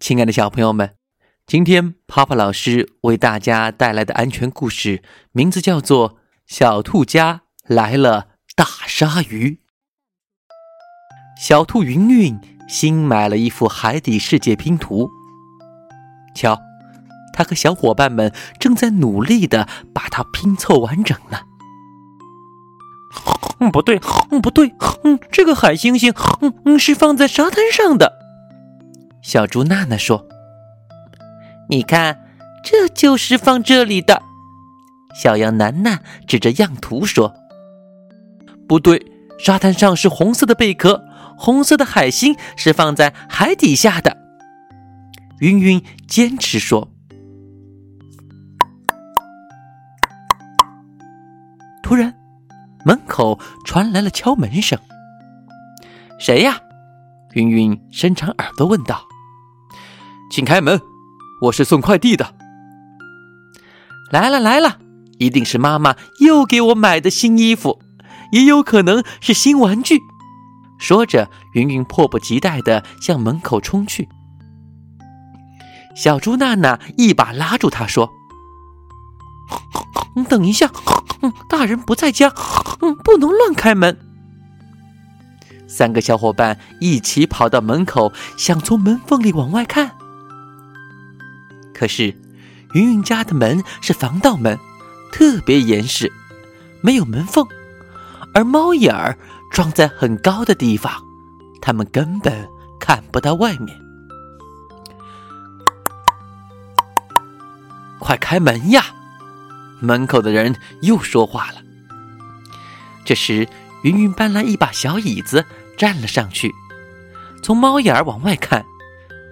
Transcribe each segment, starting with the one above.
亲爱的小朋友们，今天泡泡老师为大家带来的安全故事，名字叫做《小兔家来了大鲨鱼》。小兔云云新买了一幅海底世界拼图，瞧，他和小伙伴们正在努力的把它拼凑完整呢。嗯，不对，嗯，不对，嗯，这个海星星，嗯嗯，是放在沙滩上的。小猪娜娜说：“你看，这就是放这里的。”小羊楠楠指着样图说：“不对，沙滩上是红色的贝壳，红色的海星是放在海底下的。”云云坚持说。突然，门口传来了敲门声。“谁呀？”云云伸长耳朵问道。请开门，我是送快递的。来了来了，一定是妈妈又给我买的新衣服，也有可能是新玩具。说着，云云迫不及待的向门口冲去。小猪娜娜一把拉住她，说：“等一下，大人不在家，不能乱开门。”三个小伙伴一起跑到门口，想从门缝里往外看。可是，云云家的门是防盗门，特别严实，没有门缝，而猫眼儿装在很高的地方，他们根本看不到外面。快开门呀！门口的人又说话了。这时，云云搬来一把小椅子，站了上去，从猫眼儿往外看。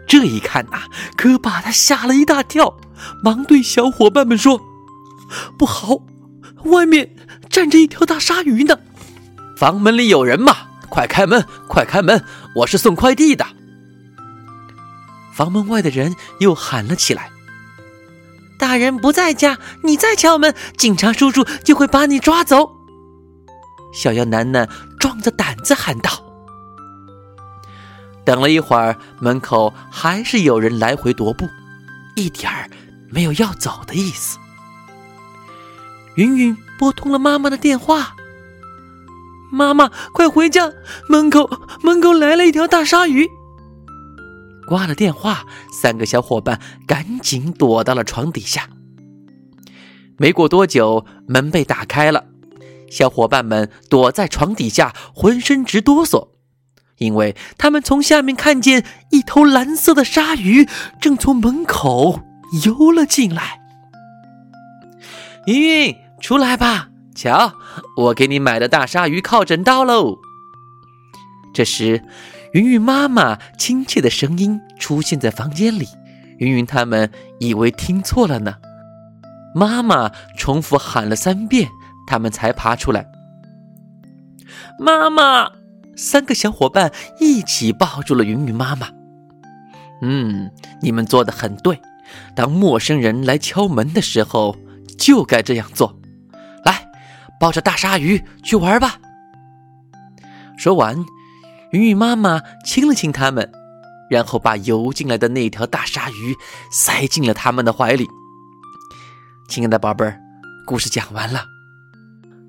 这一看呐，可把他吓了一大跳，忙对小伙伴们说：“不好，外面站着一条大鲨鱼呢！房门里有人吗？快开门，快开门！我是送快递的。”房门外的人又喊了起来：“大人不在家，你再敲门，警察叔叔就会把你抓走。”小妖楠楠壮着胆子喊道。等了一会儿，门口还是有人来回踱步，一点儿没有要走的意思。云云拨通了妈妈的电话：“妈妈，快回家！门口门口来了一条大鲨鱼。”挂了电话，三个小伙伴赶紧躲到了床底下。没过多久，门被打开了，小伙伴们躲在床底下，浑身直哆嗦。因为他们从下面看见一头蓝色的鲨鱼正从门口游了进来。云云，出来吧，瞧，我给你买的大鲨鱼靠枕到喽。这时，云云妈妈亲切的声音出现在房间里，云云他们以为听错了呢。妈妈重复喊了三遍，他们才爬出来。妈妈。三个小伙伴一起抱住了云云妈妈。嗯，你们做的很对。当陌生人来敲门的时候，就该这样做。来，抱着大鲨鱼去玩吧。说完，云云妈妈亲了亲他们，然后把游进来的那条大鲨鱼塞进了他们的怀里。亲爱的宝贝儿，故事讲完了。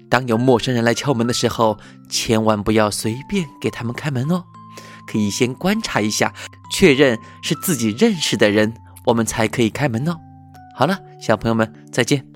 当有陌生人来敲门的时候，千万不要随便给他们开门哦。可以先观察一下，确认是自己认识的人，我们才可以开门哦。好了，小朋友们，再见。